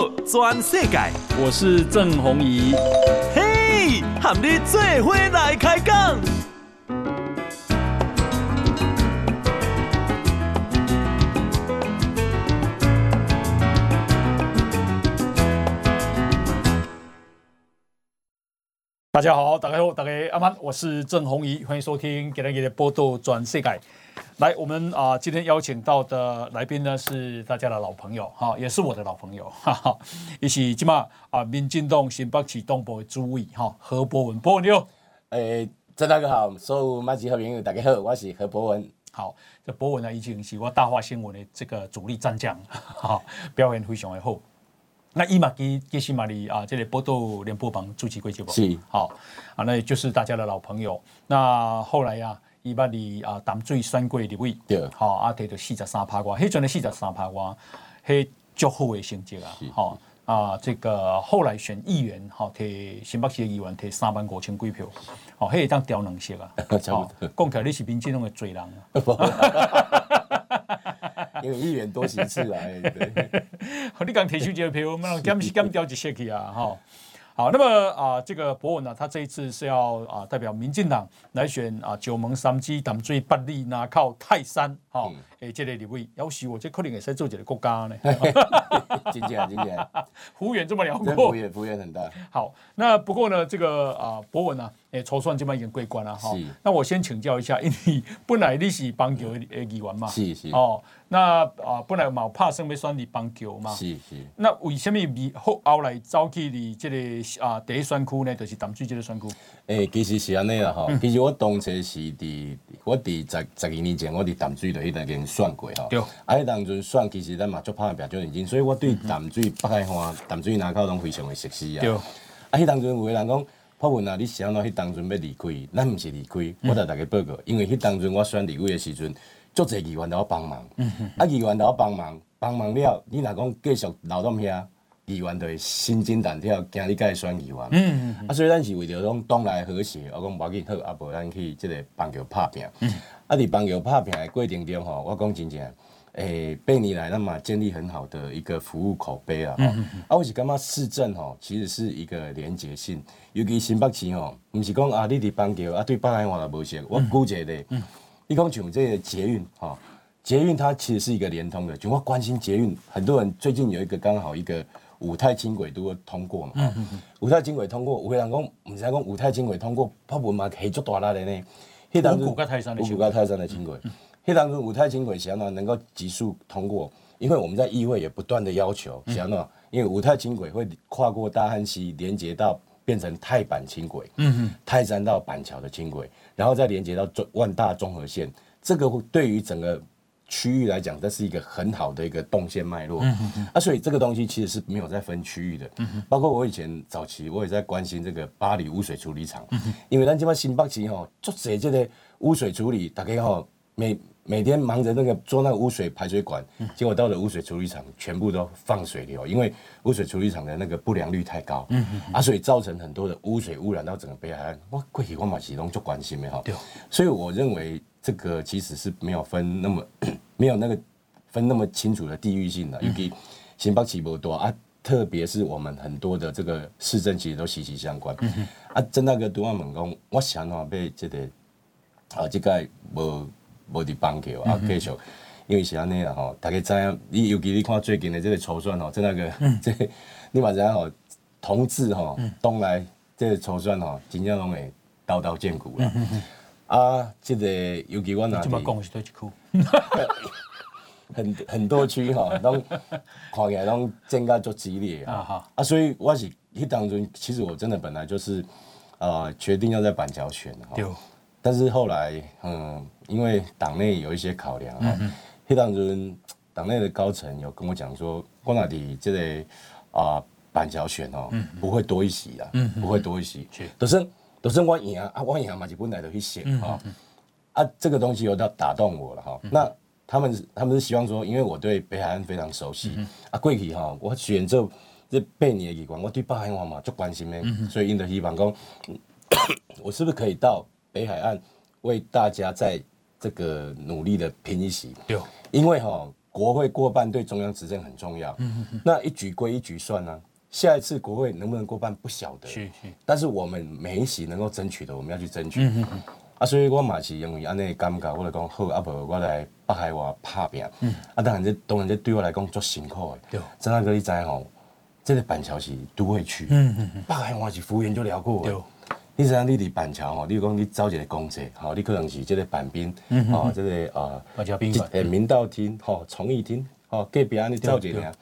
道全世界，我是郑弘仪。嘿，和你做伙来开讲。大家好，大家好，大家阿曼，我是郑弘仪，欢迎收听今天的报道全世界。来，我们啊，今天邀请到的来宾呢，是大家的老朋友哈，也是我的老朋友哈 哈。一起今嘛啊，民进党新北市东部的主委哈何博文，博文你好。诶，郑大哥好，所有马吉好朋友大家好，我是何博文。好，这博文呢已经是我大话新闻的这个主力战将，哈，表现非常的好。那伊嘛基基西玛里啊，这里报道联播帮主持过节目，是好啊，那也就是大家的老朋友。那后来呀、啊。伊捌哩啊，淡水选过立委，对，好啊，摕到四十三趴瓜，迄阵的四十三趴瓜，迄足好的成绩啊，吼啊，这个后来选议员，吼摕新北市的议员摕三万五千几票，吼，迄会当调两席啊，好，讲起来你是民进党的罪人啊，因为议员多席次啊，对，你刚提出这个票，我们减减调一些去啊，哈。好，那么啊，这个博文呢，他这一次是要啊代表民进党来选啊九盟三基党最不利那靠泰山，哈、哦，诶、嗯，这个立委，要是我这可能也是做这个国家呢，真正真正，幅员这么辽阔，幅员幅员很大。好，那不过呢，这个啊博文啊，诶，筹算这么已经过关了哈。那我先请教一下，因为 本来你是邦桥的议员嘛，是是哦。那啊，本来嘛拍算要选你邦桥嘛，是是。那为什么后后来走去你这个啊第一选区呢？就是淡水这个选区。诶、欸，其实是安尼啦吼。其实我当初是伫我伫十十二年前，我伫淡水就迄阵间选过吼。对。啊，迄当阵选，其实咱嘛足拍拼足认真，所以我对淡水北海岸、淡水南口拢非常的熟悉啊。对。啊，迄当阵有个人讲，博文啊，你是安怎迄当阵要离开，咱毋是离开，我甲大家报告，因为迄当阵我选离开的时阵。足侪议员都要帮忙，啊，议员都要帮忙，帮忙了，你若讲继续留到遐，议员就会心惊胆跳，惊你该选议员。嗯嗯啊，所以咱是为着讲党内和谐，我讲无要紧好，啊，无咱去即个邦桥拍拼。嗯。啊，伫邦桥拍拼的过程中吼，我讲真正，诶、欸，八年来，咱嘛建立很好的一个服务口碑啊。嗯嗯啊，我是感觉市政吼，其实是一个连结性，尤其新北市吼，毋是讲啊，你伫邦桥啊，对北海岸也无熟，我估计咧。嗯。你讲像这个捷运哈，捷运它其实是一个连通的，就我关心捷运，很多人最近有一个刚好一个五泰轻轨都会通过嘛，嗯嗯嗯，五泰轻轨通过，有个人讲，唔知讲五泰轻轨通过，博文嘛可以做大力的呢。五股加泰山的，五股泰山的轻轨，迄当中五泰轻轨想要能够急速通过，因为我们在议会也不断的要求，想要因为五泰轻轨会跨过大汉溪，连接到变成泰板轻轨，嗯嗯，泰山到板桥的轻轨。然后再连接到中万大综合线，这个对于整个区域来讲，这是一个很好的一个动线脉络。嗯嗯啊，所以这个东西其实是没有在分区域的。嗯包括我以前早期，我也在关心这个巴黎污水处理厂。嗯因为咱这边新北市吼，做这这个污水处理，大家吼每每天忙着那个做那个污水排水管，结果到了污水处理厂，全部都放水流，因为污水处理厂的那个不良率太高，嗯嗯，啊，所以造成很多的污水污染到整个北海岸。我过去我嘛是拢做关心的哈，对，所以我认为这个其实是没有分那么 没有那个分那么清楚的地域性的，尤其新北市不多啊，特别是我们很多的这个市政其实都息息相关，嗯啊，真那个都要问讲，我想话被这个啊这个无。无伫帮桥啊，继续，因为是安尼啦吼，大家知影，你尤其你看最近的这个筹算吼，真那个，嗯、这个、你嘛知影吼，同志吼，东来这个筹算吼，真正拢会刀刀见骨啦。啊，这个尤其我哪里，很很多区吼，拢看起来拢增加足激烈啊。啊，所以我是迄当中，其实我真的本来就是啊、呃，决定要在板桥选哈。但是后来，嗯，因为党内有一些考量啊，迄当中党内的高层有跟我讲说，光哪里这个啊板桥选哦，嗯、不会多一席啊，嗯、不会多一席，都是都是我赢啊，我赢嘛就本来就去选啊，啊，这个东西有到打动我了哈。嗯、那他们他们是希望说，因为我对北海岸非常熟悉，嗯、啊，过去哈，我选这这八年的议员，我对北海岸嘛就关心的，嗯、所以因的希望讲，我是不是可以到。北海岸为大家在这个努力的拼一席，对，因为哈、喔、国会过半对中央执政很重要。那一局归一局算呢、啊？下一次国会能不能过半不晓得。是是。但是我们每一席能够争取的，我们要去争取。嗯嗯啊，所以我嘛是因为安尼感觉，我来讲好，啊不，我来北海话拍拼。嗯。啊，当然这当然这对我来讲足辛苦的。对。张大哥你知吼，这个板桥是都会区。嗯嗯嗯。北海话是幅员就聊过。对。你知影你伫板桥吼，你讲你找一个公厕，吼，你可能是这个板边，哦，这个呃，板桥宾馆，诶，明道厅，吼，崇义厅，吼，隔壁安尼找一个。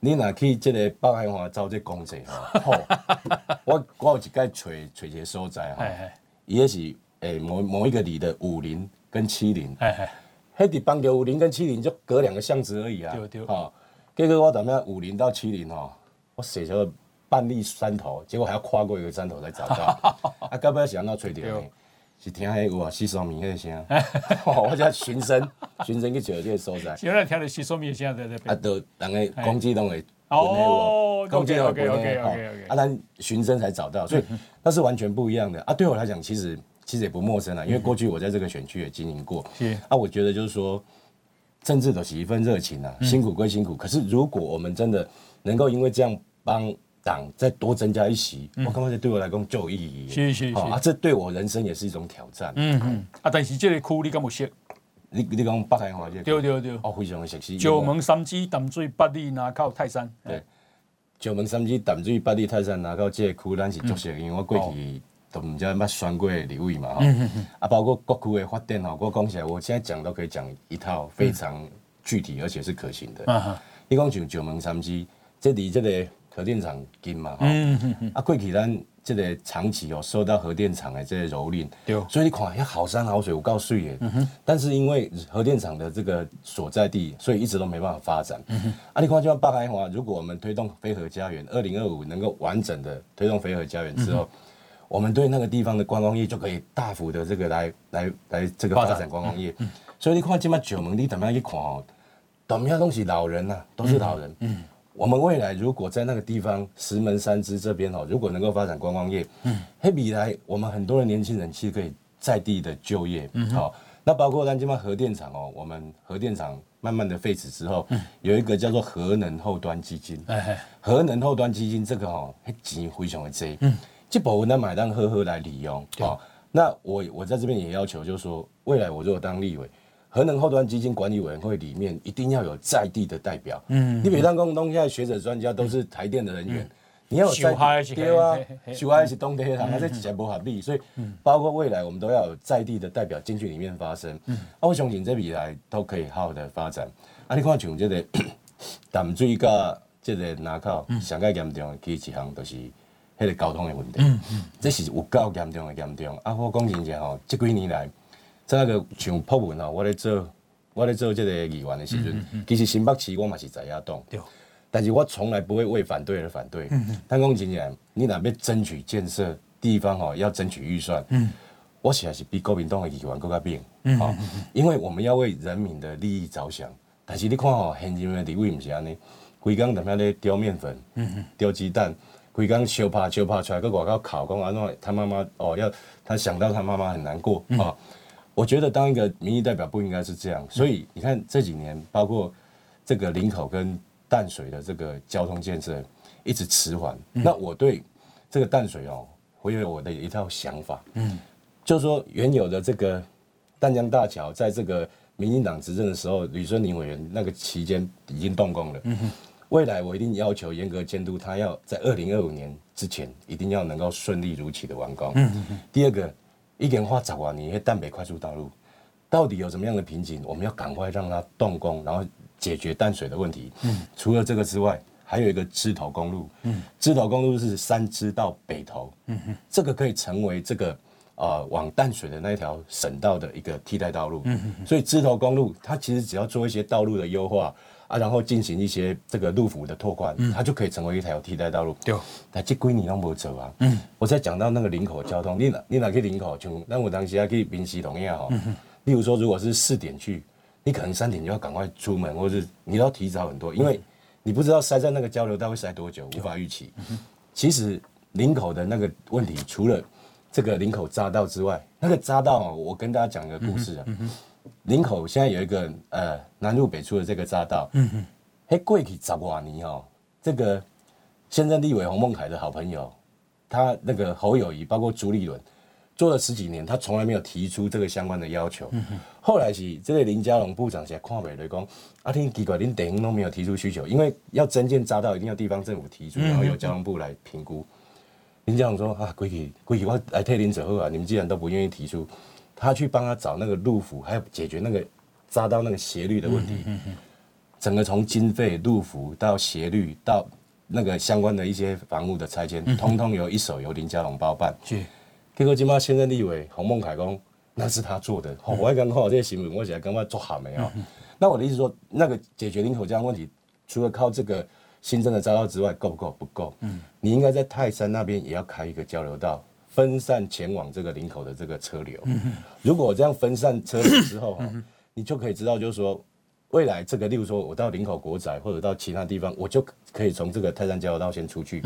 你若去这个北海话找这公厕，吼，我我有一摆找找一个所在，吼，伊个是。诶，某某一个里的五林跟七林，哎哎，迄伫邦的武林跟七林就隔两个巷子而已啊，对对，哦，结果我怎么样武林到七林吼，我写成了半粒山头，结果还要跨过一个山头才找到，啊，到尾想到吹掉，是听迄有啊西双米迄个声，我叫循声，循声去找这个所在，现在听到西双米的声在这边，啊，都人个攻击都会哦，攻击都会 OK OK 啊，咱循声才找到，所以 那是完全不一样的。啊，对我来讲其实。其实也不陌生了，因为过去我在这个选区也经营过。是。啊，我觉得就是说，政治都是一份热情啊，辛苦归辛苦，可是如果我们真的能够因为这样帮党再多增加一席，我感觉这对我来讲就有意义。是是是啊，这对我人生也是一种挑战。嗯嗯啊，但是这个区你敢有熟？你你讲北海话这个？对对对。哦，非常的熟悉。九门三芝淡水八里那靠泰山。对，九门三芝淡水八里泰山那靠这个区，咱是足熟，因为我过去。都唔知乜选过的立委嘛，哈、嗯，啊，包括各区的发展吼，我讲起来，我现在讲都可以讲一套非常具体而且是可行的。嗯、你讲像九门三芝，这离这个核电厂近嘛，哈、嗯，啊，过去咱这个长期哦受到核电厂的这个蹂躏，对，所以你看，好山好水有够水的，嗯、但是因为核电厂的这个所在地，所以一直都没办法发展。嗯、啊，你看就像北海华，如果我们推动非核家园，二零二五能够完整的推动非核家园之后。嗯我们对那个地方的观光业就可以大幅的这个来来来这个发展观光业，嗯嗯、所以你看今麦九门你怎么样去看哦，怎么样都是老人呐、啊，都是老人。嗯，嗯我们未来如果在那个地方石门山支这边哦，如果能够发展观光业，嗯，嘿，未来我们很多的年轻人其实可以在地的就业，嗯，好，那包括咱今湾核电厂哦，我们核电厂慢慢的废止之后，嗯，有一个叫做核能后端基金，哎嘿，核能后端基金这个哦，钱非常的多，嗯。这部分呢，买单呵呵来利用，好那我我在这边也要求，就是说，未来我如果当立委，核能后端基金管理委员会里面一定要有在地的代表，嗯，你比如当公东现在学者专家都是台电的人员，嗯、你要有在地，对啊，修还是东电厂，那这几家不合理，所以包括未来我们都要有在地的代表进去里面发生，嗯，啊，我相信这未来都可以好好的发展，啊，你看像这个 淡水甲这个南口上个严重的其实一项都是。迄个交通的问题，嗯嗯、这是有够严重的严重。啊，我讲真正吼，这几年来，这个像朴文吼，我咧做，我咧做这个议员的时阵，嗯嗯、其实新北市我嘛是在野党，但是我从来不会为反对而反对。但讲真正，你若要争取建设地方吼，要争取预算，嗯、我实在是比国民党的议员更加拼。嗯嗯、因为我们要为人民的利益着想。但是你看吼，现任的地位唔是安尼，规工在遐咧丢面粉，丢鸡、嗯、蛋。规工相拍相拍出来，搁外口考讲安怎他妈妈哦，要他想到他妈妈很难过啊。嗯哦、我觉得当一个民意代表不应该是这样，所以你看这几年，包括这个林口跟淡水的这个交通建设一直迟缓。嗯、那我对这个淡水哦，我有我的一套想法，嗯，就是说原有的这个淡江大桥，在这个民进党执政的时候，吕孙林委员那个期间已经动工了，嗯未来我一定要求严格监督，他要在二零二五年之前一定要能够顺利如期的完工。嗯嗯、第二个，一点花早啊，你淡北快速道路到底有什么样的瓶颈？我们要赶快让它动工，然后解决淡水的问题。除了这个之外，还有一个芝头公路。嗯，芝头公路是三芝到北投。嗯嗯、这个可以成为这个呃往淡水的那条省道的一个替代道路。所以芝头公路它其实只要做一些道路的优化。啊，然后进行一些这个路幅的拓宽，嗯、它就可以成为一条替代道路。对，但这几年都没走啊。嗯，我在讲到那个林口交通，你哪你哪去林口？像那我当时还去平溪同样哈。嗯、哼例如说，如果是四点去，你可能三点就要赶快出门，或者是你要提早很多，因为你不知道塞在那个交流道会塞多久，无法预期。嗯、哼其实林口的那个问题，除了这个林口匝道之外，那个匝道啊，我跟大家讲一个故事啊。嗯林口现在有一个呃南入北出的这个匝道，嗯哼，嘿，过去十多年哦，这个现任立委洪孟凯的好朋友，他那个侯友谊，包括朱立伦。做了十几年，他从来没有提出这个相关的要求。嗯、后来是这个林佳龙部长才看不来讲，啊，听奇怪，连等于都没有提出需求，因为要增建匝道，一定要地方政府提出，然后由交通部来评估。嗯、林佳龙说啊，规矩规矩，我来替林走后啊，你们既然都不愿意提出，他去帮他找那个路辅，还有解决那个匝道那个斜率的问题。嗯嗯、整个从经费、路辅到斜率到那个相关的一些房屋的拆迁，嗯、通通由一手由林佳龙包办。是结果今嘛现任立委洪孟凯讲，那是他做的。哦、我还刚看到这些新闻，我起来刚刚做好没有？嗯、那我的意思说，那个解决林口这样问题，除了靠这个新增的匝道之外，够不够？不够。嗯，你应该在泰山那边也要开一个交流道，分散前往这个林口的这个车流。如果我这样分散车流之后，嗯、你就可以知道，就是说。未来这个，例如说，我到林口国宅或者到其他地方，我就可以从这个泰山交流道先出去，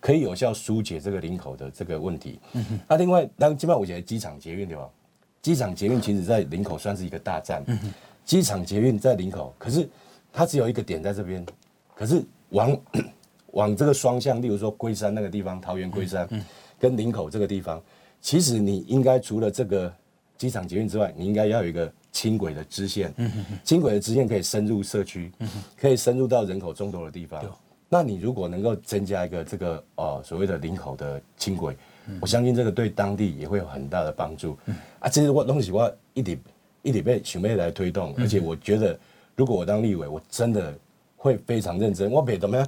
可以有效疏解这个林口的这个问题。那另外，那基本上我觉得机场捷运对吧？机场捷运其实在林口算是一个大站。机场捷运在林口，可是它只有一个点在这边，可是往 往这个双向，例如说龟山那个地方，桃园龟山跟林口这个地方，其实你应该除了这个机场捷运之外，你应该要有一个。轻轨的支线，轻轨的支线可以深入社区，可以深入到人口众多的地方。那你如果能够增加一个这个呃所谓的林口的轻轨，我相信这个对当地也会有很大的帮助。啊，这些我东西我一点一点被准备来推动，而且我觉得如果我当立委，我真的会非常认真。我别怎么样，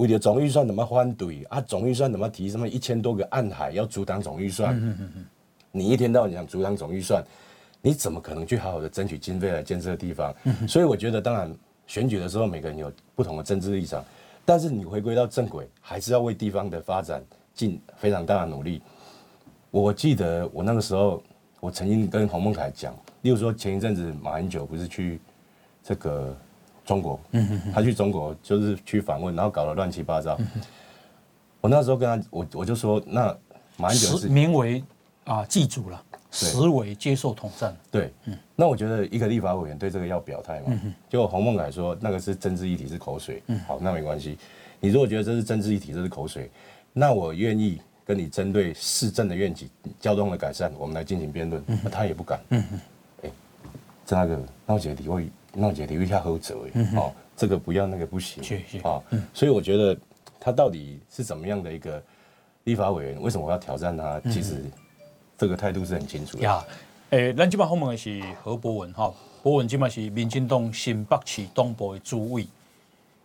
为了总预算怎么反对啊？总预算怎么提什么一千多个暗海要阻挡总预算？你一天到晚想阻挡总预算。你怎么可能去好好的争取经费来建设地方？所以我觉得，当然选举的时候，每个人有不同的政治立场，但是你回归到正轨，还是要为地方的发展尽非常大的努力。我记得我那个时候，我曾经跟洪孟凯讲，例如说前一阵子马英九不是去这个中国，他去中国就是去访问，然后搞得乱七八糟。我那时候跟他，我我就说，那马英九是名为啊，祭祖了。实为接受统战。对，嗯，那我觉得一个立法委员对这个要表态嘛。嗯哼。结果洪孟楷说那个是政治议题，是口水。嗯。好，那没关系。你如果觉得这是政治议题，这是口水，那我愿意跟你针对市政的愿景、交通的改善，我们来进行辩论。那他也不敢。嗯嗯。哎，这个闹解题会闹解留一下后者哎。嗯。哦，这个不要，那个不行。谢谢。啊。嗯。所以我觉得他到底是怎么样的一个立法委员？为什么我要挑战他？其实。这个态度是很清楚的。呀，诶，咱今麦访问的是何博文哈，博文今麦是民进党新北市东部的主委。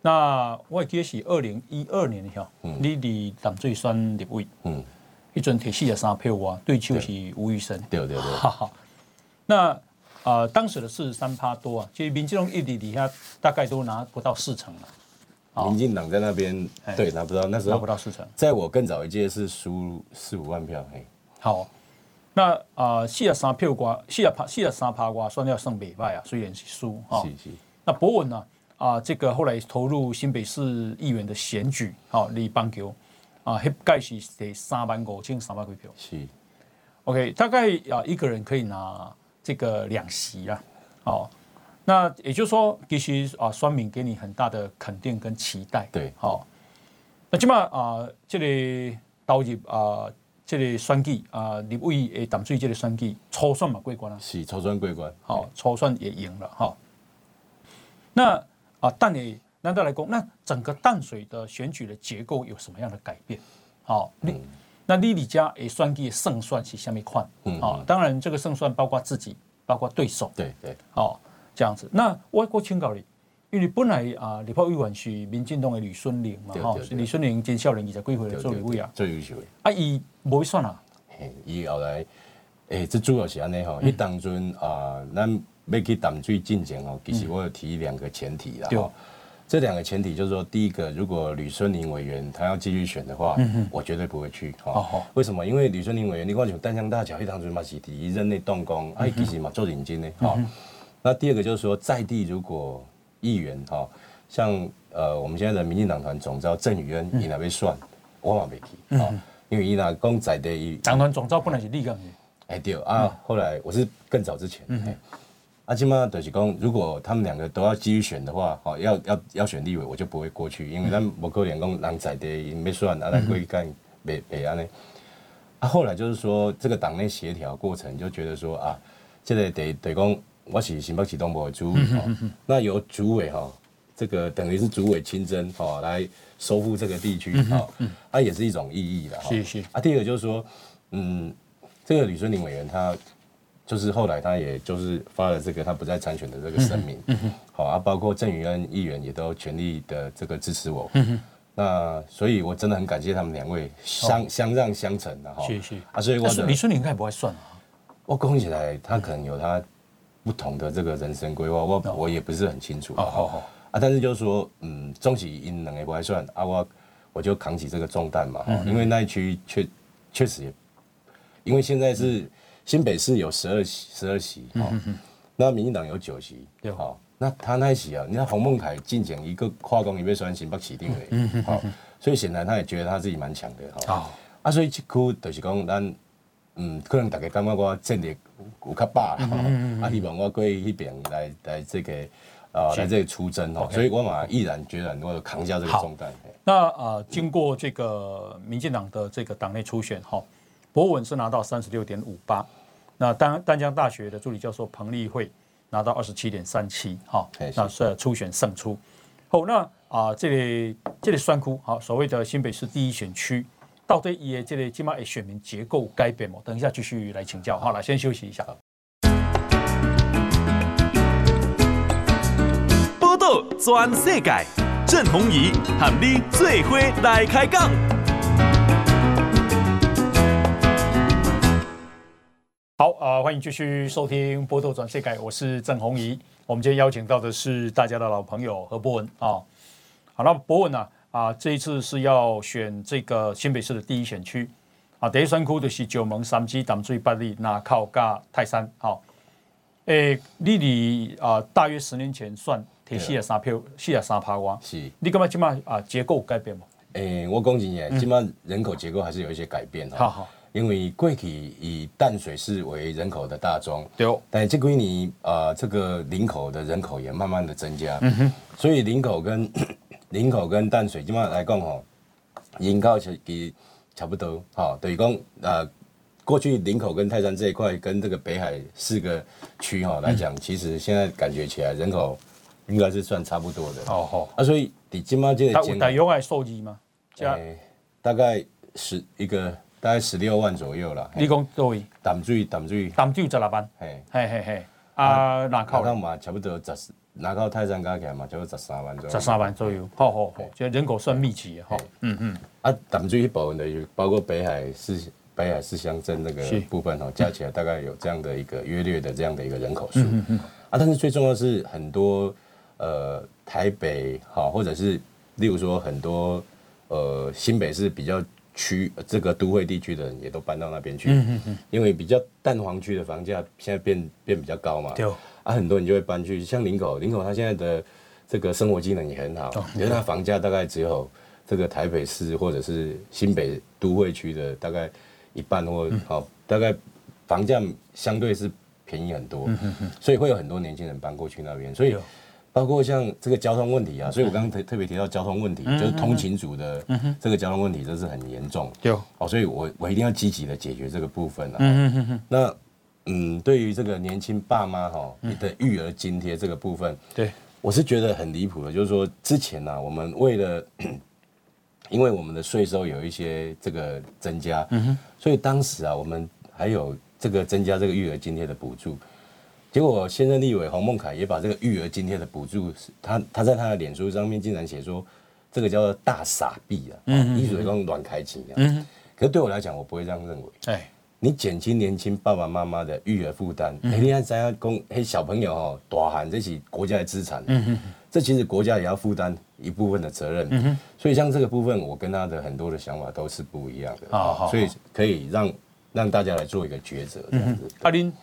那我记得是二零一二年哈，嗯、你离淡水选立委，嗯，一阵提四十三票啊，对手是吴育昇。对对对。哈哈。那啊、呃，当时的四十三趴多啊，其实民进党一底底下大概都拿不到四成了。民进党在那边对拿不到，那时候拿不到四成。在我更早一届是输四五万票，嘿。好。那啊，四十三票瓜，四十趴，四十三趴瓜，算要胜北败啊，虽然是输哈。是是。那博文呢？啊，这个后来投入新北市议员的选举，好，立邦球啊，迄届是得三万五千三百几票。是。OK，大概啊，一个人可以拿这个两席啊。哦，那也就是说，其实啊，双敏给你很大的肯定跟期待。对。好。那起码啊，这里导入啊。这个选举啊，立委诶，淡水这个选举初选嘛过关啊，是初选过关，好，初选也赢了哈。那啊，但你难道来讲，那整个淡水的选举的结构有什么样的改变？好，你那你李家诶，选举的胜算是什么款？嗯，好，当然这个胜算包括自己，包括对手，对对，好，这样子。那我我请教你。因为本来啊，立法委员是民进党的李孙林嘛，哈，吕孙林真少年二十几岁的做立委啊，最优秀的。啊，伊无去选啊，伊后来，诶、欸，这主要是安尼吼，伊当阵啊，咱要去淡水进前哦，其实我有提两个前提啦，哈、嗯，这两个前提就是说，第一个，如果吕春林委员他要继续选的话，嗯、哼。我绝对不会去，哈、哦，为什么？因为吕春林委员，你看像丹江大桥，一当阵嘛是第一任内动工，哎、嗯哼，其实嘛做认真的，哈、嗯哼。那第二个就是说，在地如果议员哈，像呃我们现在的民进党团总召郑宇恩，伊那边算，我嘛没去，啊，因为伊那讲在地，党团总召本来是立港的，哎对啊，后来我是更早之前，啊，今嘛就是讲，如果他们两个都要继续选的话，好，要要要选立委，我就不会过去，因为咱无可能讲人在地没算，啊，来过去干别别安尼。啊，后来就是说，这个党内协调过程就觉得说啊，这个得得讲，我是新北市东部的主委，那由主委哈，这个等于是主委亲征哈，来收复这个地区啊，啊，也是一种意义的哈。是是。啊，第二个就是说，嗯，这个吕春林委员他。就是后来他也就是发了这个他不再参选的这个声明，好啊，包括郑宇恩议员也都全力的这个支持我，那所以我真的很感谢他们两位相相让相成的哈，谢谢啊，所以我李顺林应该不会算啊，我讲起来他可能有他不同的这个人生规划，我我也不是很清楚啊，但是就是说嗯，终其因两个不会算啊，我我就扛起这个重担嘛，因为那一区确确实也，因为现在是。新北市有十二席，十二席，哦，那民进党有九席，好，那他那一席啊，你看洪孟楷进前一个跨工也被选新北市定位，好，所以显然他也觉得他自己蛮强的，哈，啊，所以这区就是讲咱，嗯，可能大家感觉我战力有较饱，啊，希望我过去那边来来这个啊来这个出征哦，所以我嘛毅然决然我就扛下这个重担。那啊，经过这个民进党的这个党内初选，哈。博文是拿到三十六点五八，那丹丹江大学的助理教授彭丽慧拿到二十七点三七，哈，那是初选胜出。好，那啊，这里这里算哭，好，所谓的新北市第一选区，到底也这里起码选民结构改变吗？等一下继续来请教。好了，先休息一下。报道全世界，郑弘仪喊你最伙来开讲。好啊、呃，欢迎继续收听《波多转世改》，我是郑红怡。我们今天邀请到的是大家的老朋友何博文啊。好，那博文呢啊，啊，这一次是要选这个新北市的第一选区啊。第一选区就是九门三基淡水八里那靠加泰山。好，诶，你离啊，大约十年前算提四十三票，四十三趴哇。是。你感觉今麦啊结构改变吗？诶，我讲真嘅，今麦人口结构还是有一些改变哈。好好。因为过去以淡水市为人口的大宗，对。哦，但这几年啊，这个林口的人口也慢慢的增加，嗯哼，所以林口跟 林口跟淡水基本上来讲吼，人口其实差不多，哈，等于讲啊，过去林口跟泰山这一块跟这个北海四个区哈来讲，其实现在感觉起来人口应该是算差不多的，哦吼，啊，所以你今麦这个，大有爱数字吗？大概是一个。大概十六万左右了。你讲多少？淡水淡水淡水十六万。嘿，嘿嘿嘿。啊，南口嘛，差不多十，南口泰山加起来嘛，差不多十三万左右。十三万左右。好好好，就人口算密集的哈。嗯嗯。啊，淡水一部分的，包括北海市、北海市乡镇那个部分哈，加起来大概有这样的一个约略的这样的一个人口数。嗯嗯。啊，但是最重要的是很多呃台北好，或者是例如说很多呃新北市比较。区这个都会地区的人也都搬到那边去，嗯嗯，因为比较蛋黄区的房价现在变变比较高嘛，对，啊，很多人就会搬去像林口，林口它现在的这个生活机能也很好，因为它房价大概只有这个台北市或者是新北都会区的大概一半或好，大概房价相对是便宜很多，所以会有很多年轻人搬过去那边，所以。包括像这个交通问题啊，所以我刚刚特特别提到交通问题，就是通勤族的这个交通问题，这是很严重。对哦，所以我我一定要积极的解决这个部分啊。嗯嗯嗯。那嗯，对于这个年轻爸妈哈，你的育儿津贴这个部分，对，我是觉得很离谱的，就是说之前呢，我们为了 因为我们的税收有一些这个增加，所以当时啊，我们还有这个增加这个育儿津贴的补助。结果现任立委黄孟凯也把这个育儿津贴的补助，他他在他的脸书上面竟然写说，这个叫做大傻逼啊，一水光乱开钱啊。可是对我来讲，我不会这样认为。哎，你减轻年轻爸爸妈妈的育儿负担，哎，你看咱要供嘿小朋友哦，大喊这是国家的资产，嗯哼，这其实国家也要负担一部分的责任。嗯哼，所以像这个部分，我跟他的很多的想法都是不一样的。好好，所以可以让让大家来做一个抉择，这样子。阿林。啊，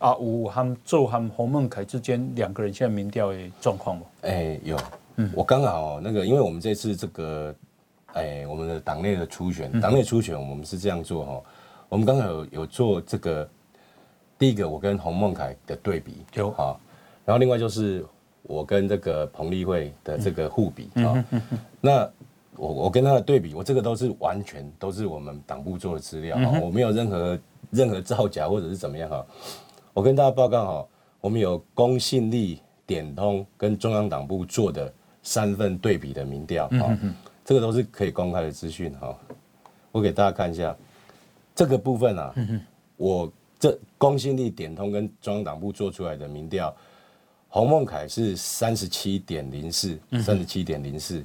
有和做和洪孟凯之间两个人现在民调的状况吗？哎、欸，有，嗯，我刚好那个，因为我们这次这个，哎、欸，我们的党内的初选，党内初选，我们是这样做哈，我们刚好有有做这个，第一个我跟洪孟凯的对比，有，好，然后另外就是我跟这个彭丽慧的这个互比啊，那我我跟他的对比，我这个都是完全都是我们党部做的资料啊，我没有任何任何造假或者是怎么样哈。我跟大家报告哈，我们有公信力、点通跟中央党部做的三份对比的民调啊，这个都是可以公开的资讯哈。我给大家看一下这个部分啊，我这公信力、点通跟中央党部做出来的民调。洪孟凯是三十七点零四，三十七点零四，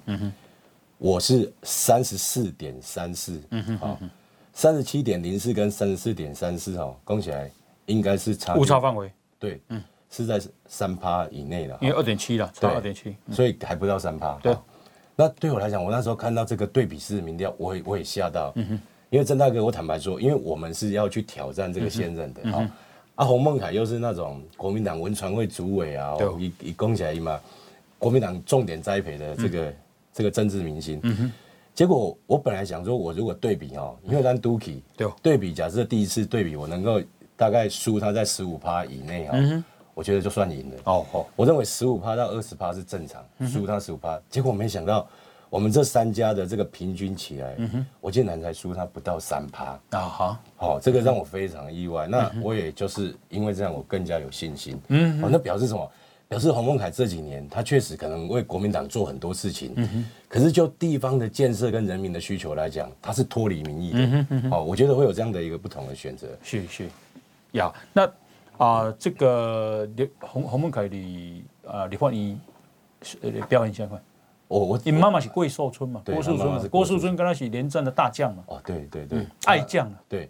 我是三十四点三四，好，三十七点零四跟三十四点三四，哈，讲起来应该是差误差范围，对，嗯，是在三趴以内的，因为二点七了，差二点七，所以还不到三趴，对，那对我来讲，我那时候看到这个对比式民调，我也我也吓到，嗯哼，因为郑大哥，我坦白说，因为我们是要去挑战这个现任的，哈。啊，洪孟凯又是那种国民党文传会主委啊，一一攻起来嘛，国民党重点栽培的这个、嗯、这个政治明星。嗯、结果我本来想说，我如果对比哦，因为咱 Duki 对。对比，假设第一次对比我能够大概输他在十五趴以内哈，嗯、我觉得就算赢了。哦哦，我认为十五趴到二十趴是正常，输他十五趴。结果没想到。我们这三家的这个平均起来，嗯、我竟然才输他不到三趴啊！好，好，这个让我非常意外。嗯、那我也就是因为这样，我更加有信心。嗯哦，那表示什么？表示洪孟凯这几年他确实可能为国民党做很多事情。嗯哼，可是就地方的建设跟人民的需求来讲，他是脱离民意的。嗯哼，好，我觉得会有这样的一个不同的选择。是是，呀，那啊、呃，这个洪洪孟凯的啊，李焕英呃表演相关。我我你妈妈是郭寿春嘛？郭树春，郭树春跟他是连战的大将嘛？哦，对对对，爱将啊。对，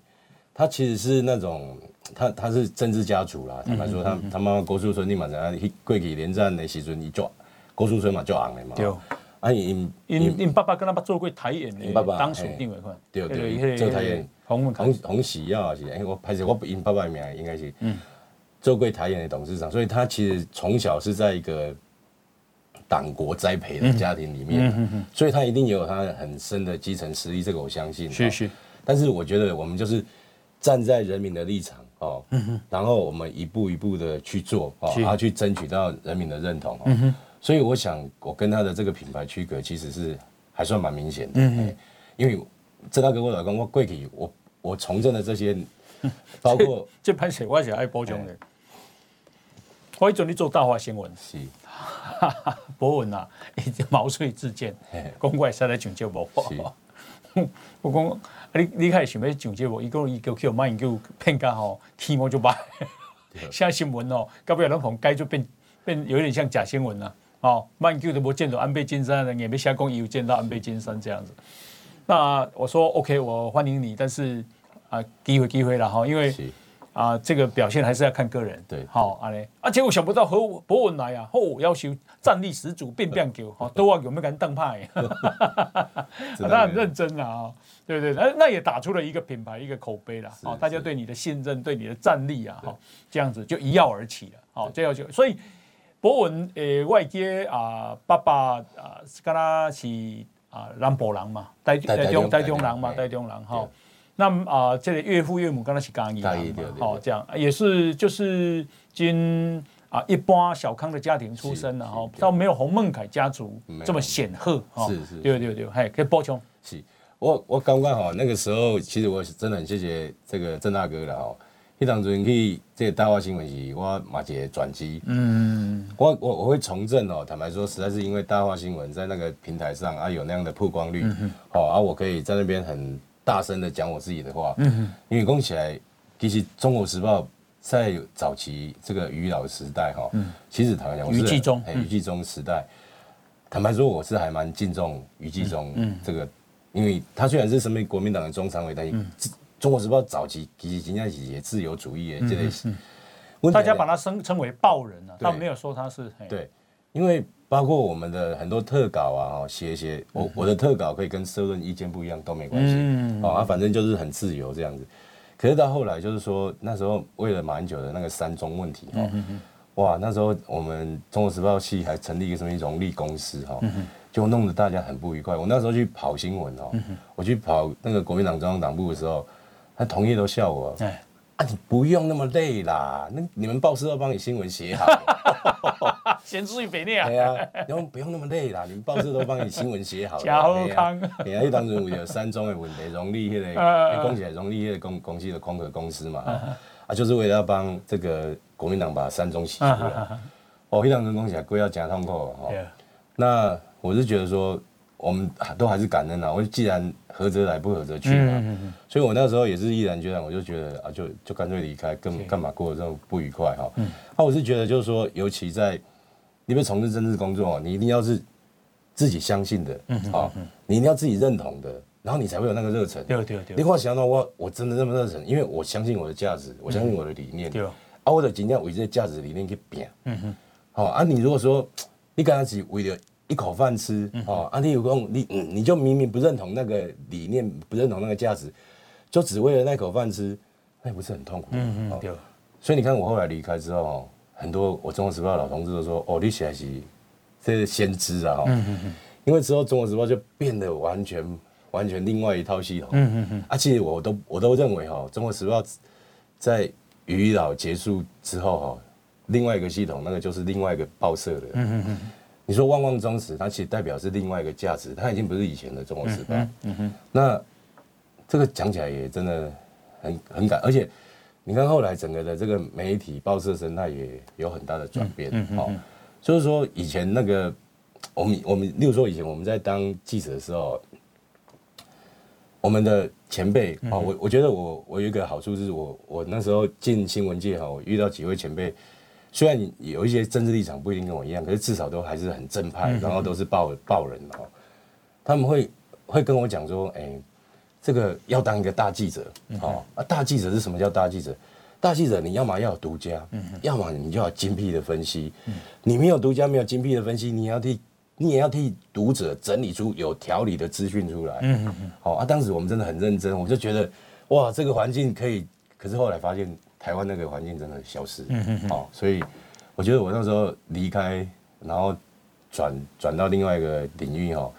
他其实是那种他他是政治家族啦。坦白说，他他妈妈郭树春立马在那过去连战的时阵，你就郭树春嘛就红的嘛。对。啊，因因因爸爸跟他爸做过台演的，当属定位款。对对，做台演。洪洪洪喜耀是，哎，我拍摄我因爸爸的名应该是，嗯，做过台演的董事长，所以他其实从小是在一个。党国栽培的家庭里面，嗯嗯、所以他一定也有他很深的基层实力，这个我相信。是是。但是我觉得我们就是站在人民的立场哦，嗯、哼然后我们一步一步的去做哦，是然后去争取到人民的认同哦。嗯、哼所以我想，我跟他的这个品牌区隔其实是还算蛮明显的。嗯哼因为这大哥我老公我过去我我从政的这些，包括这拍摄我也是爱补充的。我以前你做大话新闻是。博文啊，毛遂自荐，讲我会使来上节目。我讲，你你开始想要上节目，伊讲伊叫叫马英九骗家吼，起毛就歹。写新闻哦，到尾拢从改就变变有点像假新闻啊。哦，马英九都无见到安倍晋三，也没瞎讲伊有见到安倍晋三这样子。那我说 OK，我欢迎你，但是啊，机会机会了哈，因为。啊，这个表现还是要看个人。对，好，阿嘞，啊，结果想不到何博文来啊，哦，要求战力十足，变变球，哈，都要有没有敢当派？他很认真啊，对对，那那也打出了一个品牌，一个口碑了，哦，大家对你的信任，对你的战力啊，哈，这样子就一跃而起了，好，这样就所以博文诶外接啊，爸爸啊，跟他是啊，南部人嘛，台台中台中人嘛，台中人哈。那啊、呃，这个岳父岳母跟他是刚一样嘛，好，这样也是就是今啊一般小康的家庭出身的哈，倒没有洪孟凯家族这么显赫哈。是是，对对对，嘿可以补充。是，我我刚刚好那个时候，其实我是真的很谢谢这个郑大哥的哈。迄当阵去这个大话新闻是我马杰转机，嗯，我我我会从政哦。坦白说，实在是因为大话新闻在那个平台上啊有那样的曝光率，好、啊，我可以在那边很。大声的讲我自己的话，嗯哼，因为讲起来，其实《中国时报》在早期这个余老时代哈，嗯，其实坦白讲，余继忠，余继忠时代，坦白说，我是还蛮敬重余继忠这个，因为他虽然是身为国民党的中常委，但是《中国时报》早期其实人家也自由主义的这类型，大家把他称称为报人啊，他没有说他是对，因为。包括我们的很多特稿啊，写写我我的特稿可以跟社论意见不一样都没关系，啊，反正就是很自由这样子。可是到后来就是说，那时候为了马英九的那个三中问题，哇，那时候我们中国时报系还成立一个什么荣利公司哈，就弄得大家很不愉快。我那时候去跑新闻哦，我去跑那个国民党中央党部的时候，他同业都笑我，啊，啊，你不用那么累啦，那你们报社都帮你新闻写好。先注意别念啊。对啊，然后不用那么累啦，你们报社都帮你新闻写好了。加厚康。你还当中有三中的问题，荣利迄个，讲起来荣利迄个公公司的空壳公司嘛，啊，就是为了要帮这个国民党把三中洗出来。哦，迄当中讲起来，贵要加痛苦哦。那我是觉得说，我们都还是感恩啊。我既然合则来，不合则去嘛。所以我那时候也是毅然决然，我就觉得啊，就就干脆离开，干干嘛过得这么不愉快哈？那我是觉得就是说，尤其在你们从事政治工作，你一定要是自己相信的，啊，你一定要自己认同的，然后你才会有那个热忱。对对对。你话想到我，我真的那么热忱，因为我相信我的价值，我相信我的理念。对。啊，我的尽量为这价值理念去拼。嗯哼。好啊，你如果说你刚开始为了一口饭吃，哦，啊，你有空你你就明明不认同那个理念，不认同那个价值，就只为了那口饭吃，那也不是很痛苦？嗯嗯。对。所以你看，我后来离开之后。很多我中国时报的老同志都说：“哦，你写的是这是先知啊！”嗯嗯嗯。因为之后中国时报就变得完全完全另外一套系统。嗯嗯嗯。啊，其实我都我都认为哈，中国时报在余老结束之后哈，另外一个系统那个就是另外一个报社的。嗯嗯嗯。你说旺旺忠实，它其实代表是另外一个价值，它已经不是以前的中国时报。嗯嗯嗯。那这个讲起来也真的很很感，而且。你看后来整个的这个媒体报社生态也有很大的转变，哦，就是说以前那个我们我们，例如说以前我们在当记者的时候，我们的前辈啊，我我觉得我我有一个好处是我我那时候进新闻界哈，我遇到几位前辈，虽然有一些政治立场不一定跟我一样，可是至少都还是很正派，然后都是报报人哦，他们会会跟我讲说，哎。这个要当一个大记者，哦啊，大记者是什么叫大记者？大记者你要么要有独家，嗯，要么你就要精辟的分析，嗯，你没有独家，没有精辟的分析，你要替你也要替读者整理出有条理的资讯出来，嗯嗯嗯，好啊，当时我们真的很认真，我就觉得哇，这个环境可以，可是后来发现台湾那个环境真的消失，嗯嗯嗯，好，所以我觉得我那时候离开，然后转转到另外一个领域哈。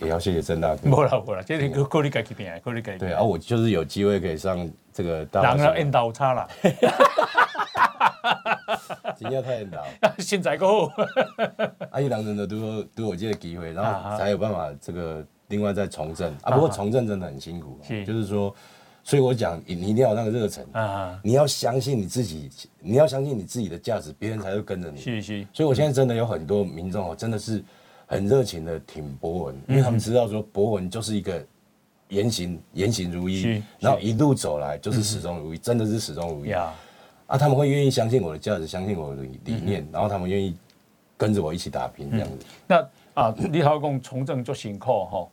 也要谢谢郑大哥。不了不了，今天够够你改变，够你改变。对啊，我就是有机会可以上这个大。当然，N 倒差了。今天太 N 倒。现在够。阿姨当真的都都有这个机会，然后才有办法这个另外再从政啊。不过从政真的很辛苦，就是说，所以我讲你一定要有那个热忱啊，你要相信你自己，你要相信你自己的价值，别人才会跟着你。是是。所以我现在真的有很多民众哦，真的是。很热情的挺博文，因为他们知道说博文就是一个言行言行如一，然后一路走来就是始终如一，真的是始终如一啊！啊，他们会愿意相信我的价值，相信我的理念，然后他们愿意跟着我一起打拼这样子。那啊，李浩公从政就辛苦哈，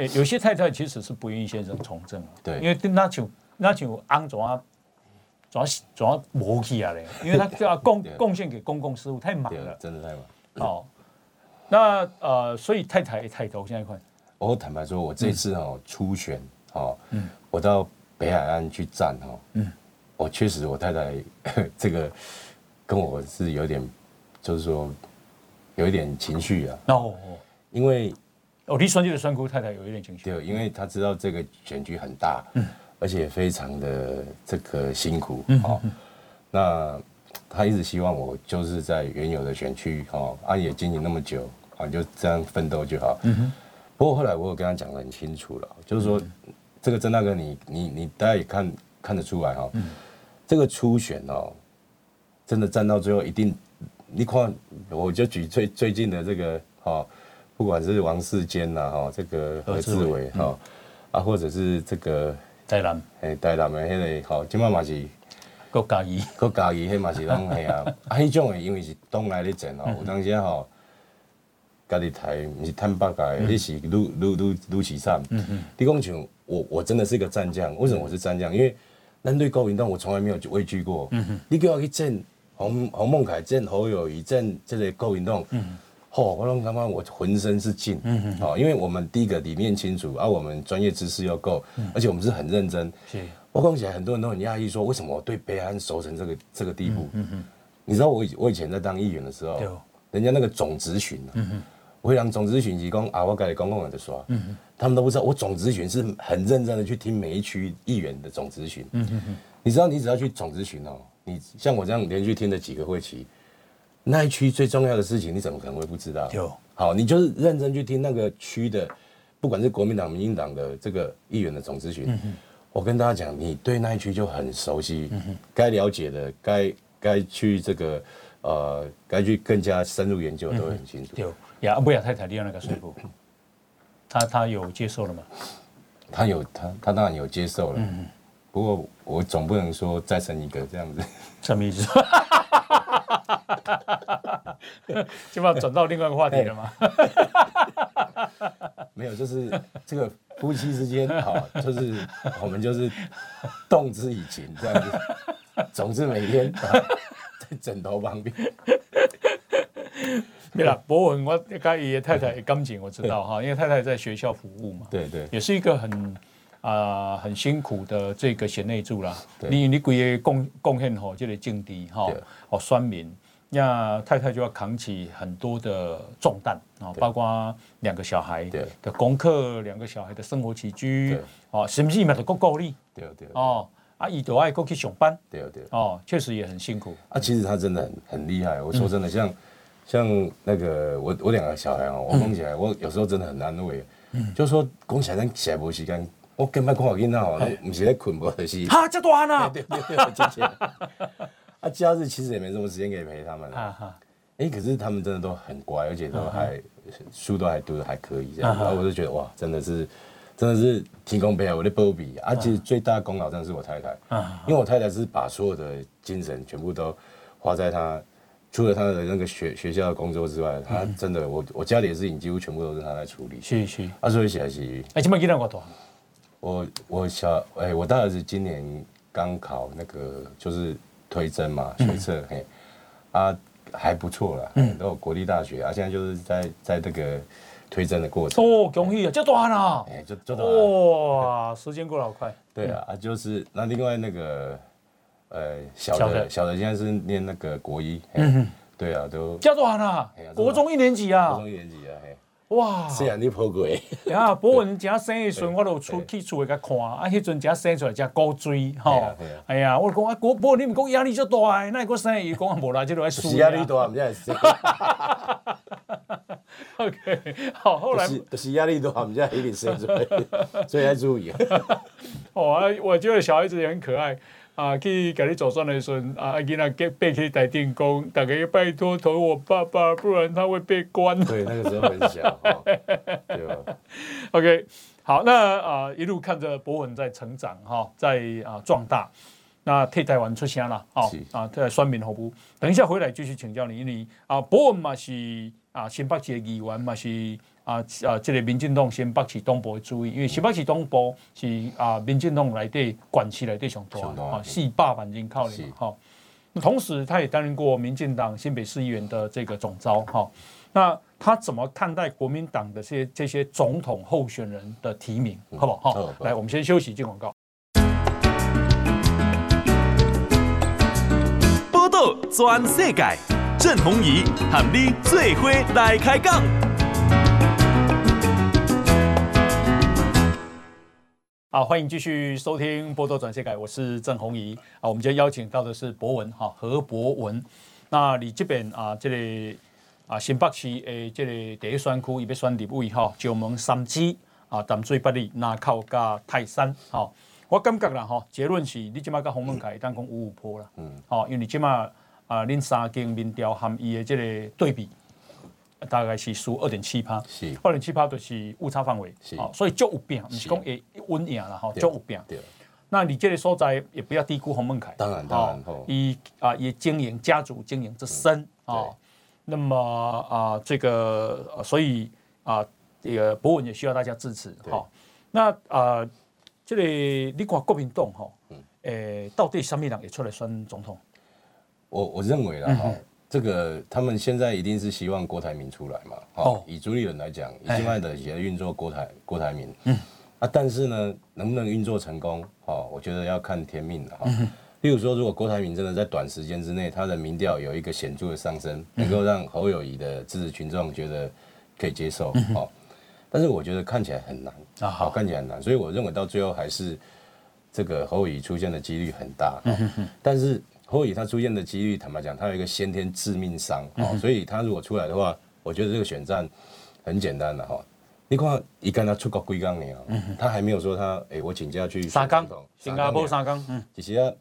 诶，有些太太其实是不愿意先生从政，对，因为那就那就安怎啊，怎啊怎啊磨起来嘞，因为他就要贡 贡献给公共事务太忙了，真的太忙哦。那呃，所以太太太头现在看，我坦白说，我这次哦初选哦，嗯，我到北海岸去站哦，嗯，我确实我太太 这个跟我是有点，就是说有一点情绪啊。哦，因为哦，你选举的选区太太有一点情绪。对，因为她知道这个选举很大，嗯，而且非常的这个辛苦，嗯，哦，那她一直希望我就是在原有的选区哦，啊也经营那么久。啊，就这样奋斗就好。嗯哼。不过后来我有跟他讲的很清楚了，就是说，这个曾大哥你，你你你大家也看看得出来哈。嗯。这个初选哦，真的站到最后一定，你看，我就举最最近的这个哈，不管是王世坚呐哈，这个何志伟哈，啊或者是这个台南，哎台南的那个好，今晚嘛是国家仪，国家仪，迄嘛是拢系啊，啊迄种的因为是东来的阵哦，有当时吼。家己台不是坦白讲，迄是愈愈愈愈凄惨。嗯嗯。你讲像我，我真的是一个战将。为什么我是战将？因为咱对国民党，我从来没有畏惧过。嗯哼。你叫我去战洪洪孟凯、战侯友谊、战这个国民党，嗯吼，我拢感觉我浑身是劲。嗯嗯。哦，因为我们第一个理念清楚，而我们专业知识又够，而且我们是很认真。是。我讲起来，很多人都很讶异，说为什么我对北安熟成这个这个地步？嗯嗯。你知道我以我以前在当议员的时候，人家那个总咨询。嗯哼。我让总咨询提供啊，我跟你讲讲的说，嗯，他们都不知道，我总咨询是很认真的去听每一区议员的总咨询，嗯嗯嗯，你知道，你只要去总咨询哦，你像我这样连续听了几个会期，那一区最重要的事情，你怎么可能会不知道？有，好，你就是认真去听那个区的，不管是国民党、民进党的这个议员的总咨询，嗯嗯，我跟大家讲，你对那一区就很熟悉，该了解的，该该去这个。呃，该去更加深入研究都会很清楚。有亚阿布亚太太利用那个税部，他他有接受了吗？他有，他他当然有接受了。嗯，不过我总不能说再生一个这样子。什么意思？就要转到另外一个话题了吗？没有，就是这个夫妻之间，好，就是我们就是动之以情这样子。总之每天在。枕头旁边，对了，博文，我跟他爷爷太太感情我知道哈，因为太太在学校服务嘛，对对，也是一个很啊、呃、很辛苦的这个贤内助啦。你你规个贡贡献吼，这个境地哈，哦酸民，那太太就要扛起很多的重担啊，包括两个小孩的功课，两个小孩的生活起居，哦，甚至嘛都够够力，对对哦。啊，伊都爱过去上班，对对，哦，确实也很辛苦。啊，其实他真的很很厉害。我说真的，嗯、像像那个我我两个小孩哦，我讲起来，我有时候真的很安慰。嗯，就说讲起来咱起来无时间，我根本看好囡仔哦，不是在困，不是。哈，这多啊？对 对对，谢谢。啊，假日其实也没什么时间可以陪他们。哈哈。哎，可是他们真的都很乖，而且都还书都还读的还可以这样。然后我就觉得哇，真的是。真的是天公伯啊，我的保庇啊！其实最大的功劳真的是我太太，因为我太太是把所有的精神全部都花在她，除了她的那个学学校的工作之外，她真的我我家里的事情几乎全部都是她在处理。是是，啊，所以写是。哎，今麦几多大？我我小哎，我大儿子今年刚考那个就是推甄嘛，学测嘿，啊还不错了，都有国立大学啊，现在就是在在这个。推甄的过程。哦，恭喜啊，这段啊，哎，就这段哇，时间过得好快。对啊，啊，就是那另外那个，呃，小的小的现在是念那个国一，嗯哼，对啊，都这段啊，国中一年级啊，国中一年级啊，嘿，哇，虽然你破鬼，啊，博文正生的时阵，我都出去厝里甲看，啊，迄阵正生出来只高追，吼，哎呀，我讲啊，国博文你唔讲压力就大，那个生伊讲无啦，就来输，压力大，唔知系。OK，好，后来。就是压力大，我们家一定生出来，所以要注意。哦啊，我觉得小孩子也很可爱啊，去给你走算的时候啊，囡仔给背去台电工，大家拜托投我爸爸，不然他会被关。对，那个时候很小，哦、对吧？OK，好，那啊一路看着博文在成长哈，在啊壮大，那替台湾出声了，哦啊，在酸民候补，等一下回来继续请教你，你啊博文嘛是。啊，新北市的议员嘛是啊啊，这个民进党新北市东部的注意，因为新北市东部是啊民进党内底管区内底上大啊，四百万人口里哈。那同时，他也担任过民进党新北市议员的这个总召哈。那他怎么看待国民党的这些这些总统候选人的提名，好不好？好，来，我们先休息，进广告。报道全世界。郑弘仪和你最伙来开讲。好，欢迎继续收听《波多转世改》，我是郑红怡。啊，我们今天邀请到的是博文，哈，何博文。那你这边啊，这里啊，新北市诶，这个第一选区，伊要选立委哈，石门三芝啊，淡水北里、南口加泰山。好，我感觉啦，哈，结论是你即马甲洪文凯当讲五五坡啦，嗯，好，因为你今麦。啊，恁三间民调含伊的这个对比，大概是输二点七趴，是。二点七趴就是误差范围，是，所以就有病，不是讲也稳赢了哈，就有病。对，那你这个所在也不要低估洪孟凯，当然当然，以啊以经营家族经营之深啊，那么啊这个所以啊这个博文也需要大家支持哈。那啊这里你看国民党哈，诶到底什么人也出来选总统？我我认为啦哈，这个他们现在一定是希望郭台铭出来嘛。哦，以朱立伦来讲，以现在的也运作郭台郭台铭。嗯。啊，但是呢，能不能运作成功？哦，我觉得要看天命的哈。嗯、例如说，如果郭台铭真的在短时间之内，他的民调有一个显著的上升，能够让侯友宜的支持群众觉得可以接受，好、嗯，但是我觉得看起来很难啊，好，看起来很难，所以我认为到最后还是这个侯友宜出现的几率很大，嗯、但是侯友宜他出现的几率，坦白讲，他有一个先天致命伤，哦、嗯，所以他如果出来的话，我觉得这个选战很简单的哈。你看，一跟他出国几工年啊，他还没有说他，哎、欸，我请假去三工，新加坡三工，嗯，其实啊，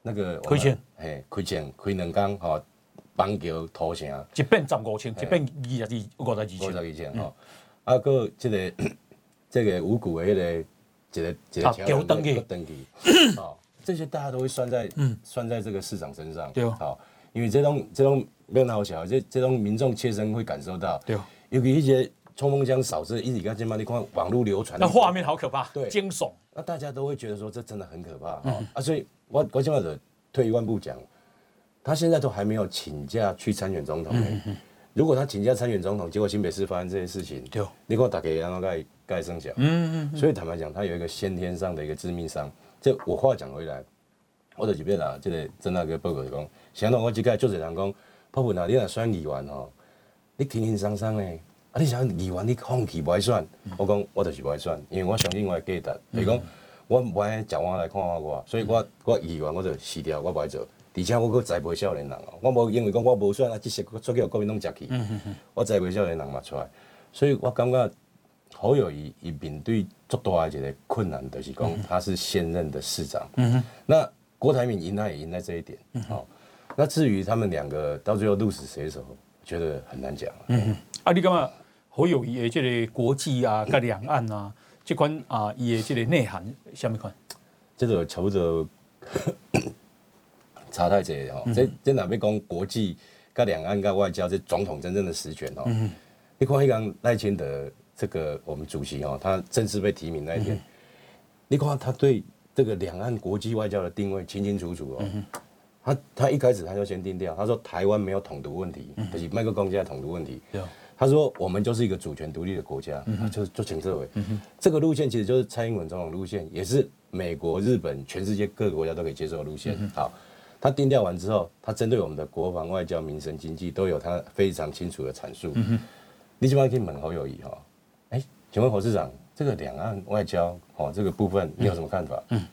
那个亏钱，嘿，亏钱，亏两工，哈，邦桥投降，一变十五千，一变二十二，五十二千，五十二千，哈，啊，个这个 这个五股的那个，一个一个桥登记，登记，好，这些大家都会算在，算在这个市长身上，对哦，好，因为这种这种没有那么小，这这种民众切身会感受到，对哦，尤其一些。冲锋枪扫射，一直跟金马你看网络流传，那画面好可怕，对，惊悚。那大家都会觉得说这真的很可怕、嗯、啊！所以我我现在退一万步讲，他现在都还没有请假去参选总统、嗯嗯、如果他请假参选总统，结果新北市发生这些事情，对，你给我打给让他盖盖生小，嗯嗯。所以坦白讲，他有一个先天上的一个致命伤。这我话讲回来，我就这边啦，这个郑大哥报告讲，想到我这个就是人讲，包括哪里来选议员哦，你轻轻松松呢。啊！你想议员你放弃不爱选，我讲我就是不爱选，因为我相信我的价值。比如讲，我唔爱食碗来看我我，所以我我议员我就辞掉，我不爱做。而且我搁栽培少年人哦，我无因为讲我无选啊，即些出去国民党食去，我栽培少年人嘛出来。所以我感觉侯友宜伊面对足大的一个困难，就是讲他是现任的市长。那郭台铭赢他也赢在这一点。好，那至于他们两个到最后鹿死谁手，觉得很难讲。啊，你感觉侯友谊的这个国际啊、甲两岸啊，这款啊，伊的这个内涵，什么款？这个求着 差太济哦。这这哪边讲国际、甲两岸、甲外交，这总统真正的实权哦。嗯、你看一个赖清德这个我们主席哦，他正式被提名那一天，嗯、你看他对这个两岸国际外交的定位清清楚楚哦。嗯、他他一开始他就先定调，他说台湾没有统独问题，嗯、就是麦克公家统独问题。嗯他说：“我们就是一个主权独立的国家，嗯、就就请这位。嗯、这个路线其实就是蔡英文总统路线，也是美国、日本、全世界各个国家都可以接受的路线。嗯、好，他定调完之后，他针对我们的国防、外交、民生、经济都有他非常清楚的阐述。嗯、你起码可以问侯友谊哈，哎，请问侯市长，这个两岸外交哦这个部分你有什么看法？嗯，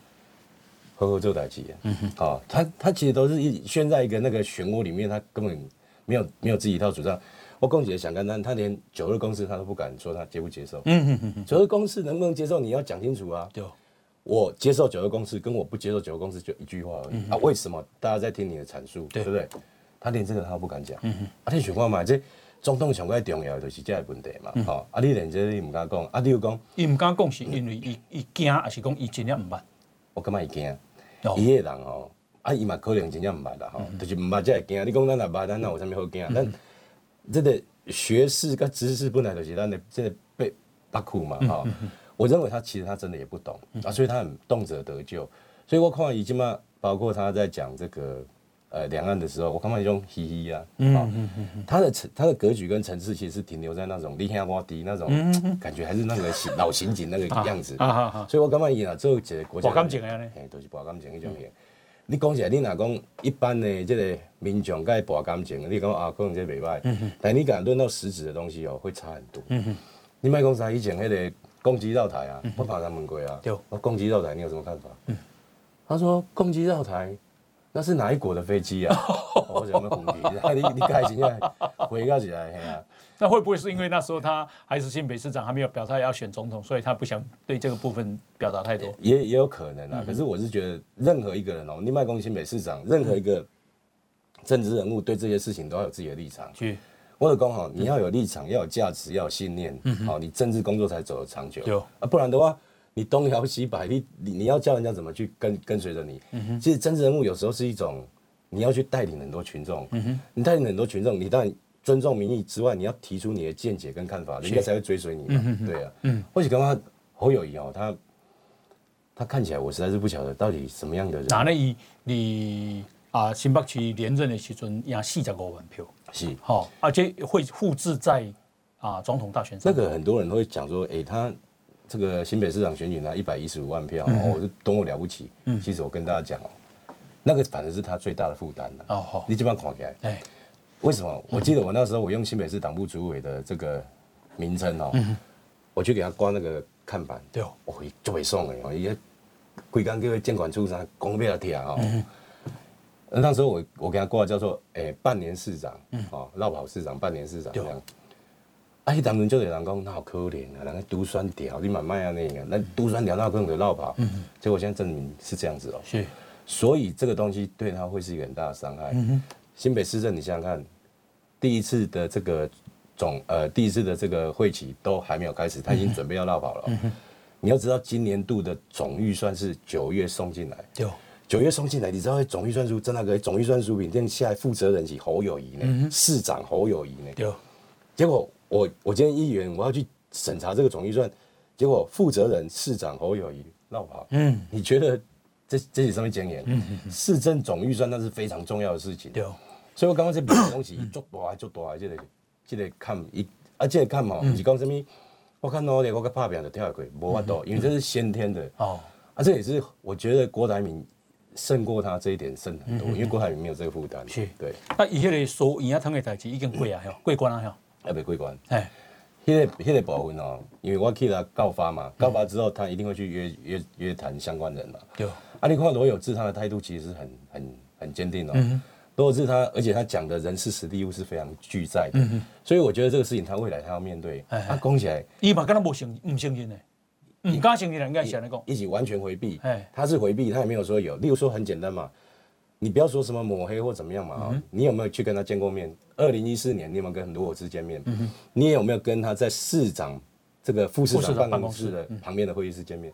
呵呵，就代志。嗯哼，好，他他其实都是一陷在一个那个漩涡里面，他根本没有没有自己一套主张。”我公姐想跟他，他连九二公司他都不敢说他接不接受。嗯嗯嗯九二公司能不能接受，你要讲清楚啊。对，我接受九二共识，跟我不接受九二共识就一句话而已、嗯、啊。为什么？大家在听你的阐述，对，对不对？他连这个他都不敢讲。嗯哼啊，你想看嘛？这总统上个重要的就是这个问题嘛。吼、嗯，啊，你连这你唔敢讲，啊，你又讲，伊唔敢讲是因为伊伊惊，还是讲伊真正唔捌？我感觉伊惊。伊个人哦，啊，伊嘛可能真正唔捌啦。吼，就是唔捌才会惊。你讲咱若捌，咱那有啥物好惊？咱这个学识跟知识不来就是咱的这个被八苦嘛哈，我认为他其实他真的也不懂啊，所以他很动辄得咎。所以我看伊即嘛，包括他在讲这个呃两岸的时候，我看到一种嘻嘻啊，嗯嗯他的他的格局跟层次其实是停留在那种你听我的那种感觉，还是那个老刑警那个样子。啊，所以我感觉伊啊做这个国家，博感情的呢，都是博感情一种。嘢。你讲起来，你若讲一般的这个民众该博感情，你讲啊，可能这袂歹。嗯、哼但你敢论到实质的东西哦，会差很多。嗯、哼你莫讲啥以前那个攻击绕台啊，嗯、哼我怕他问过啊。对。我攻击绕台，你有什么看法？嗯、他说攻击绕台，那是哪一国的飞机啊？我想问红旗，你你开心啊？回忆起来，嘿啊。那会不会是因为那时候他还是新北市长，还没有表态要选总统，所以他不想对这个部分表达太多？也也有可能啊。可是我是觉得，任何一个人哦，你麦公新北市长，任何一个政治人物对这些事情都要有自己的立场。去，我者讲好，你要有立场，要有价值，要有信念，好，你政治工作才走得长久。啊，不然的话，你东摇西摆，你你你要叫人家怎么去跟跟随着你？其实政治人物有时候是一种，你要去带领很多群众。你带领很多群众，你当然。尊重民意之外，你要提出你的见解跟看法，人家才会追随你嘛。嗯、对啊，嗯，或许刚刚侯友谊哦，他他看起来我实在是不晓得到底什么样的人。哪里你啊，新北区连任的时阵赢四十五万票，是好、哦，而且会复制在啊总统大选上。这个很多人都会讲说，哎、欸，他这个新北市长选举拿一百一十五万票，嗯、哼哦，我是多么了不起。嗯，其实我跟大家讲哦，那个反正是他最大的负担了。哦，好，你这边看起来，哎。为什么？我记得我那时候我用新北市党部主委的这个名称哦，我去给他挂那个看板，对哦，就会送的哦，伊个规工叫监管处长讲不要听哦。那时候我我给他挂叫做诶半年市长，哦，绕跑市长，半年市长这样。啊，迄当阵就有人讲，那好可怜啊，人家独酸条，你买卖啊那个，那独酸条那可能会落跑。结果现在证明是这样子哦。是。所以这个东西对他会是一个很大的伤害。新北市政，你想想看，第一次的这个总呃，第一次的这个会期都还没有开始，他已经准备要落跑了。嗯、哼你要知道，今年度的总预算是九月送进来。对。九月送进来，你知道总预算书，真那个总预算书，明下来负责人是侯友宜呢，嗯、哼市长侯友宜呢。对。结果我我今天议员我要去审查这个总预算，结果负责人市长侯友宜落跑。嗯。你觉得这这是什么经验？嗯哼市政总预算那是非常重要的事情。对。所以我刚刚这边东西做大做大，这个这个看一啊，这个看嘛，不是讲什么，我看到的我个拍片就跳过，无法度，因为这是先天的。哦。啊，这也是我觉得郭台铭胜过他这一点胜很多，因为郭台铭没有这个负担。是。对。那以前的收营养汤的代志已经过啊，吼，过关了，吼。还没过关。哎。迄个迄个部分哦，因为我去他告发嘛，告发之后他一定会去约约约谈相关人嘛。对。啊，你看罗有志他的态度其实是很很很坚定哦。嗯罗有志他，而且他讲的人事实地物是非常俱在的，嗯、哼所以我觉得这个事情他未来他要面对。他讲、啊、起来，伊嘛跟他不承不承认呢？你刚承认了，应该想来讲，一起完全回避。嘿他是回避，他也没有说有。例如说很简单嘛，你不要说什么抹黑或怎么样嘛。嗯、你有没有去跟他见过面？二零一四年你有没有跟罗有志见面？你也有没有跟他在市长这个副市长办公室的旁边的会议室见面？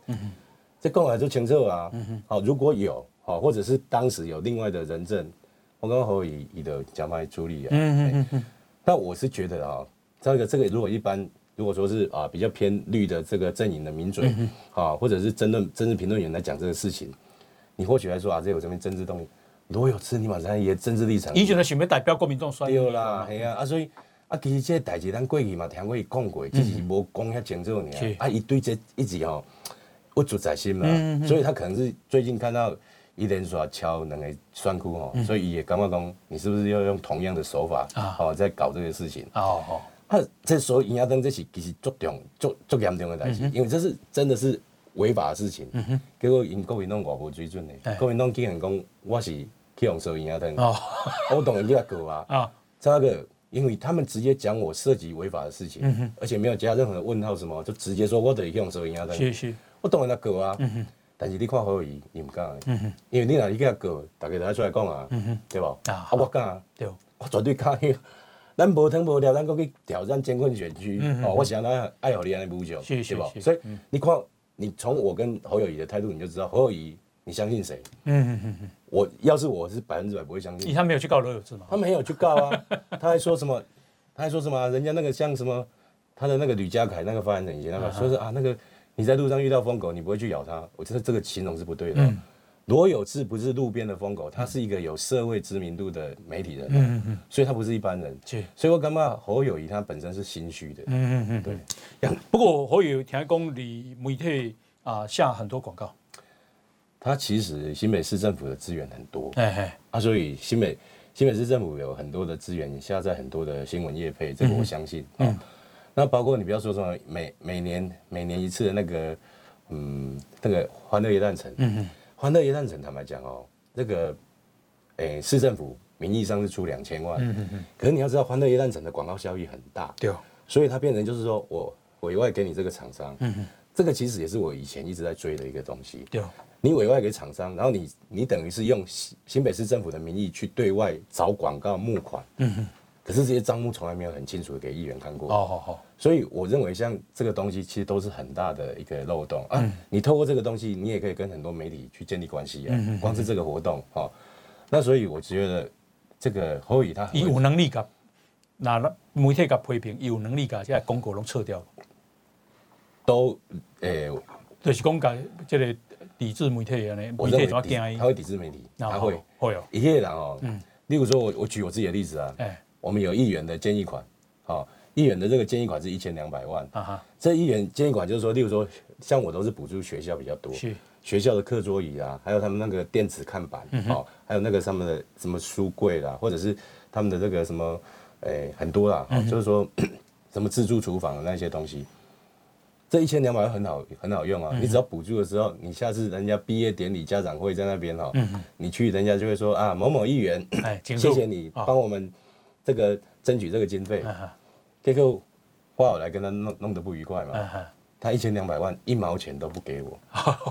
这讲来就清楚啊。好，如果有好，或者是当时有另外的人证。我刚刚侯友宜的讲法处理啊，嗯嗯嗯，但我是觉得啊，这个这个如果一般如果说是啊比较偏绿的这个阵营的名嘴，啊、或者是争论政治评论员来讲这个事情，你或许来说啊这有这边政治动力，如果有吃你马上也政治立场，以前的选民代表国民党算对啦，系啊啊所以啊其实这个代志咱过去嘛听过伊讲过，只是无讲遐清楚尔，嗯、啊伊对这一直吼不足在心嘛，所以他可能是最近看到。伊连续敲两个酸窟吼，所以伊也感觉讲，你是不是要用同样的手法啊？在搞这个事情。哦哦。啊这所以营养灯这是其实足重足足严重的代志，因为这是真的是违法的事情。结果因国民党外部追准的，国民党竟然讲我是去用收营养灯，我当然给他告啊。啊，这个因为他们直接讲我涉及违法的事情，而且没有加任何的问号什么，就直接说我得用收营养灯。是是，我当然他告啊。但是你看侯友宜，伊唔敢，因为你若伊去告，大家都出来讲啊，对不？啊，我敢啊，对，我绝对敢。咱无汤无料，咱搁去挑战监控选区，哦，我想咱爱好你安尼补救，对不？所以你看，你从我跟侯友宜的态度，你就知道侯友宜，你相信谁？嗯嗯嗯我要是我是百分之百不会相信。他没有去告罗有志吗？他没有去告啊，他还说什么？他还说什么？人家那个像什么，他的那个吕家凯那个发言人以前那个说是啊那个。你在路上遇到疯狗，你不会去咬它。我觉得这个形容是不对的。嗯、罗有志不是路边的疯狗，他是一个有社会知名度的媒体人，嗯嗯、所以他不是一般人。是所以我感觉侯友谊他本身是心虚的。嗯嗯嗯，对。不过侯友宜听讲你媒体啊下很多广告，他其实新北市政府的资源很多，哎哎，啊，所以新北新北市政府有很多的资源下载很多的新闻业配，这个我相信。嗯。嗯那包括你不要说什么每每年每年一次的那个，嗯，那个欢乐夜诞城，嗯嗯哼，欢乐耶诞城坦白讲哦，那个，诶、欸，市政府名义上是出两千万，嗯嗯嗯，可是你要知道欢乐夜诞城的广告效益很大，对、哦，所以它变成就是说我委外给你这个厂商，嗯哼，这个其实也是我以前一直在追的一个东西，对、哦，你委外给厂商，然后你你等于是用新北市政府的名义去对外找广告募款，嗯哼。可是这些账目从来没有很清楚的给议员看过。哦，好，好。所以我认为像这个东西其实都是很大的一个漏洞啊。你透过这个东西，你也可以跟很多媒体去建立关系啊。光是这个活动，哈。那所以我觉得这个侯友宜他有能力噶，那媒体噶批评有能力噶，现在广告拢撤掉。都诶，就是讲噶，这个抵制媒体啊，媒体怎么惊？他会抵制媒体，他会会哦。一些人哦，嗯，例如说我我举我自己的例子啊，哎。我们有议员的建议款，好，议员的这个建议款是一千两百万。啊哈，这议员建议款就是说，例如说，像我都是补助学校比较多，是学校的课桌椅啊，还有他们那个电子看板，哦，还有那个上面的什么书柜啦，或者是他们的这个什么，诶，很多啦，就是说，什么自助厨房的那些东西，这一千两百万很好很好用啊！嗯、你只要补助的时候，你下次人家毕业典礼家长会在那边哈，嗯、你去人家就会说啊某某议员，哎、谢谢你帮我们这个争取这个经费，结果后来跟他弄弄得不愉快嘛。嗯他一千两百万一毛钱都不给我，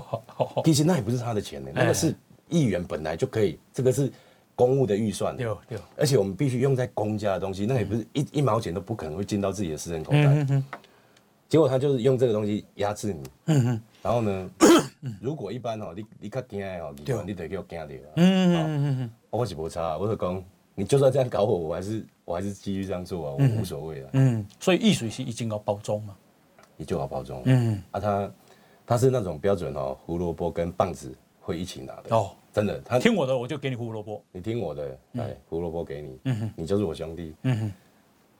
其实那也不是他的钱呢，那个是议员本来就可以，这个是公务的预算，对。对，而且我们必须用在公家的东西，那也不是一一毛钱都不可能会进到自己的私人口袋。结果他就是用这个东西压制你，然后呢，如果一般哦，你你较惊哦，你你得给我惊掉啊，嗯我是不差，我是讲，你就算这样搞我，我还是我还是继续这样做啊，我无所谓啊。嗯，所以易水是已经要包装嘛。你就好包装，嗯。啊，他他是那种标准哦，胡萝卜跟棒子会一起拿的。哦，真的，他听我的，我就给你胡萝卜，你听我的，哎，胡萝卜给你，你就是我兄弟，嗯哼，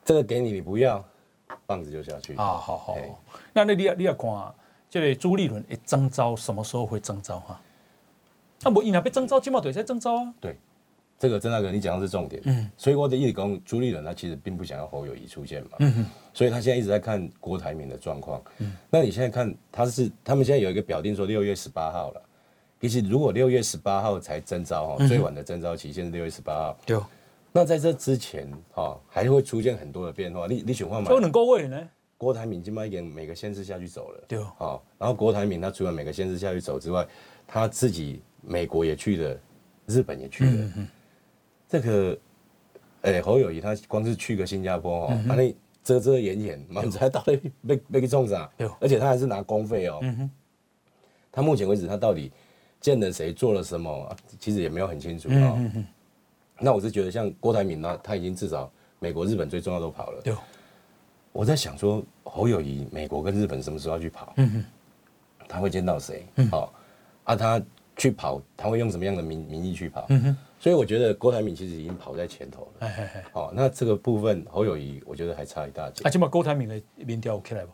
这个给你，你不要，棒子就下去啊，好好，那那你要你要看啊，这个朱立伦一征召什么时候会征召哈？那不，伊那被征召，金茂队在征召啊，对。这个曾大哥，你讲的是重点。嗯，所以我的意思讲，朱立伦他其实并不想要侯友谊出现嘛。嗯哼，所以他现在一直在看郭台铭的状况。嗯，那你现在看他是他们现在有一个表定说六月十八号了。其实如果六月十八号才征招哈，最晚的征招期限是六月十八号。对。那在这之前哈，还会出现很多的变化。你你选换嘛？都能够位呢？郭台铭今麦已经每个县市下去走了。对。好，然后郭台铭他除了每个县市下去走之外，他自己美国也去了，日本也去了。嗯这个，哎、欸，侯友谊他光是去个新加坡哦，那你遮遮掩掩，满才到底被被给中啥？而且他还是拿公费哦。嗯、哼他目前为止他到底见了谁，做了什么，其实也没有很清楚啊。那我是觉得像郭台铭呢，他已经至少美国、日本最重要都跑了。我在想说，侯友谊美国跟日本什么时候要去跑？嗯、哼他会见到谁？嗯、哦，啊，他去跑，他会用什么样的名名义去跑？嗯所以我觉得郭台铭其实已经跑在前头了。哎哎哎，好，那这个部分侯友谊，我觉得还差一大截。啊，起码郭台铭的民调 OK 来不？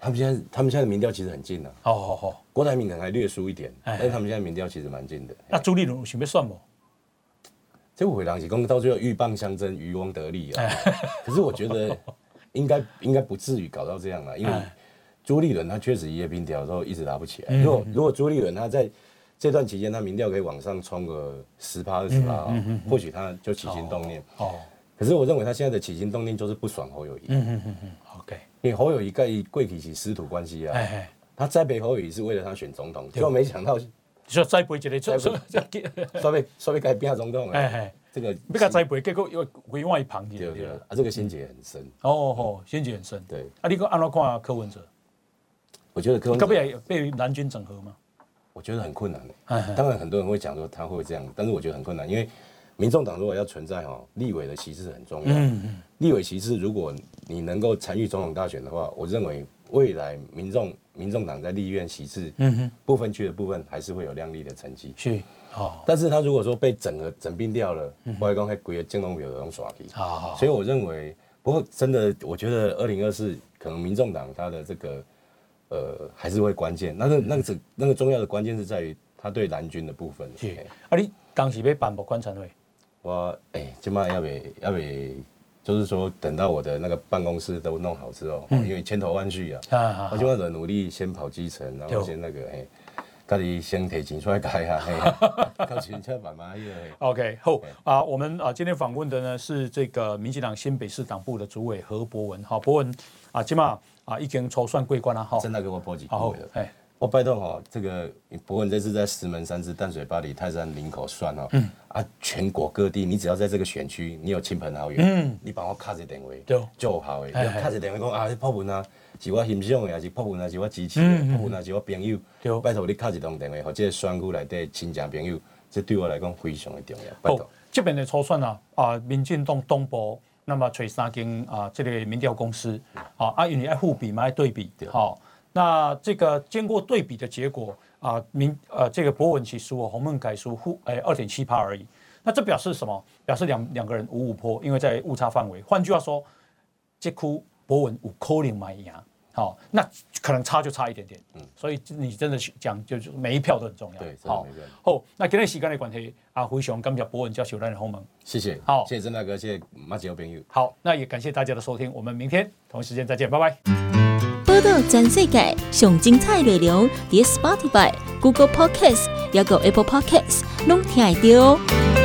他们现在，他们现在的民调其实很近了。哦哦哦，郭台铭可能还略输一点，但是他们现在民调其实蛮近的。那朱立伦准备算不？这回狼起公到最后鹬蚌相争，渔翁得利啊。可是我觉得应该应该不至于搞到这样了，因为朱立伦他确实一页民调之后一直拉不起来。如果如果朱立伦他在这段期间，他民调可以往上冲个十趴二十趴，或许他就起心动念。哦，可是我认为他现在的起心动念就是不爽侯友宜。嗯嗯嗯嗯，OK。因为侯友宜跟贵体是师徒关系啊。他栽培侯友宜是为了他选总统，结果没想到，就栽培一个总统，稍微稍微改变总统。哎哎，这个被他栽培，结果又回往一旁去。对对啊，这个心结很深。哦哦，心结很深。对。啊，你讲安怎看柯文哲？我觉得柯文哲被被蓝军整合吗？我觉得很困难的，当然很多人会讲说他会这样，但是我觉得很困难，因为民众党如果要存在哈，立委的席次很重要。嗯嗯。立委席次，如果你能够参与总统大选的话，我认为未来民众民众党在立院席次，嗯哼，不分区的部分还是会有亮丽的成绩。是。哦。但是他如果说被整个整并掉了，我来讲还归建东有这种耍皮。好好。所以我认为，不过真的，我觉得二零二四可能民众党他的这个。呃，还是会关键。那个、那个、那个重要的关键是在于他对蓝军的部分。是。啊，你当时被颁布观察会？我哎，今麦要不要不，就是说等到我的那个办公室都弄好之后，因为千头万绪啊，我今麦的努力先跑基层，然后先那个嘿，家里先提钱出来改下，靠钱车慢慢来。OK，好啊，我们啊今天访问的呢是这个民进党新北市党部的主委何博文。好，博文啊，今麦。啊，已经抽算桂冠了哈！真的给我报几个了？哎，我拜托哈，这个博文这次在石门、三芝、淡水、巴黎、泰山、林口算哦，嗯。啊，全国各地，你只要在这个选区，你有亲朋好友，嗯，你帮我卡一电话，就就好诶，卡一电话讲啊，博文啊，是我欣赏的，还是博文啊，是我支持的，博文啊，是我朋友，就拜托你卡一通电话，或者选区内底亲戚朋友，这对我来讲非常的重要。拜托，这边的抽算啊，啊，民进党东部。那么找三间啊，这个民调公司，好啊，因为爱互比嘛，爱对比，好，那这个经过对比的结果啊，明呃这个博文其输，洪孟凯输，互哎二点七趴而已。那这表示什么？表示两两个人五五坡，因为在误差范围。换句话说，这库博文五扣零买赢。好，那可能差就差一点点。嗯，所以你真的去讲，就是每一票都很重要。对，好，好，那今天时间的关系，啊，非常感谢博文教授来的访问。谢谢，好，谢谢曾大哥，谢谢马吉欧朋友。好，那也感谢大家的收听，我们明天同一时间再见，拜拜。报道全世界上精彩内容，伫 Spotify、Google Podcasts，还有 Apple Podcasts，拢听得到。